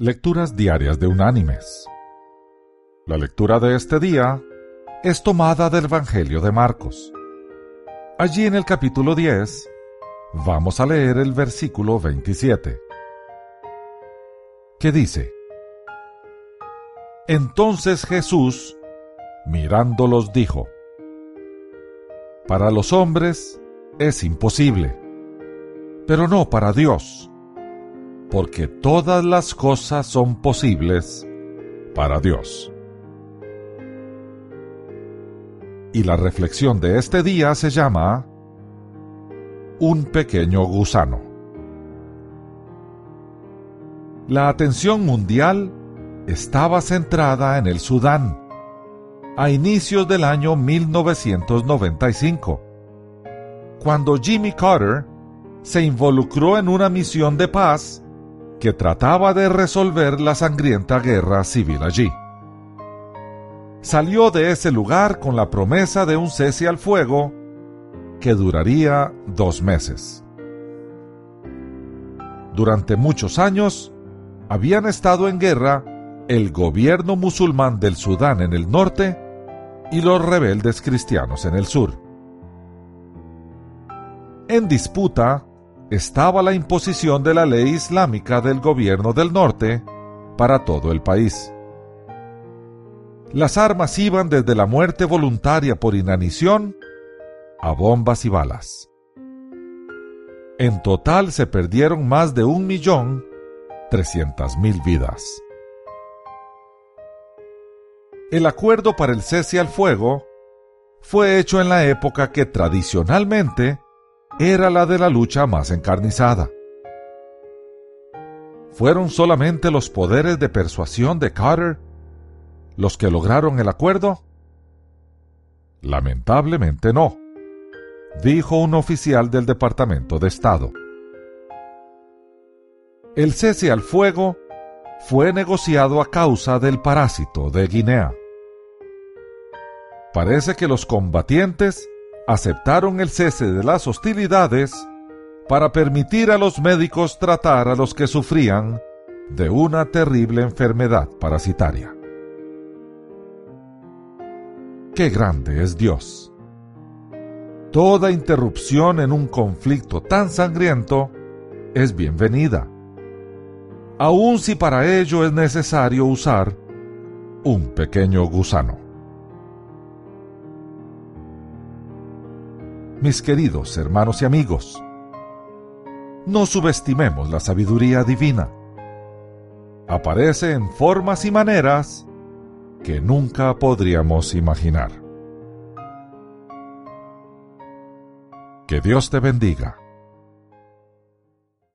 Lecturas Diarias de Unánimes. La lectura de este día es tomada del Evangelio de Marcos. Allí en el capítulo 10 vamos a leer el versículo 27, que dice, Entonces Jesús, mirándolos, dijo, Para los hombres es imposible, pero no para Dios, porque todas las cosas son posibles para Dios. Y la reflexión de este día se llama Un pequeño gusano. La atención mundial estaba centrada en el Sudán a inicios del año 1995, cuando Jimmy Carter se involucró en una misión de paz que trataba de resolver la sangrienta guerra civil allí salió de ese lugar con la promesa de un cese al fuego que duraría dos meses. Durante muchos años habían estado en guerra el gobierno musulmán del Sudán en el norte y los rebeldes cristianos en el sur. En disputa estaba la imposición de la ley islámica del gobierno del norte para todo el país. Las armas iban desde la muerte voluntaria por inanición a bombas y balas. En total se perdieron más de un millón mil vidas. El acuerdo para el cese al fuego fue hecho en la época que tradicionalmente era la de la lucha más encarnizada. Fueron solamente los poderes de persuasión de Carter los que lograron el acuerdo? Lamentablemente no, dijo un oficial del Departamento de Estado. El cese al fuego fue negociado a causa del parásito de Guinea. Parece que los combatientes aceptaron el cese de las hostilidades para permitir a los médicos tratar a los que sufrían de una terrible enfermedad parasitaria. Qué grande es Dios. Toda interrupción en un conflicto tan sangriento es bienvenida, aun si para ello es necesario usar un pequeño gusano. Mis queridos hermanos y amigos, no subestimemos la sabiduría divina. Aparece en formas y maneras que nunca podríamos imaginar. Que Dios te bendiga.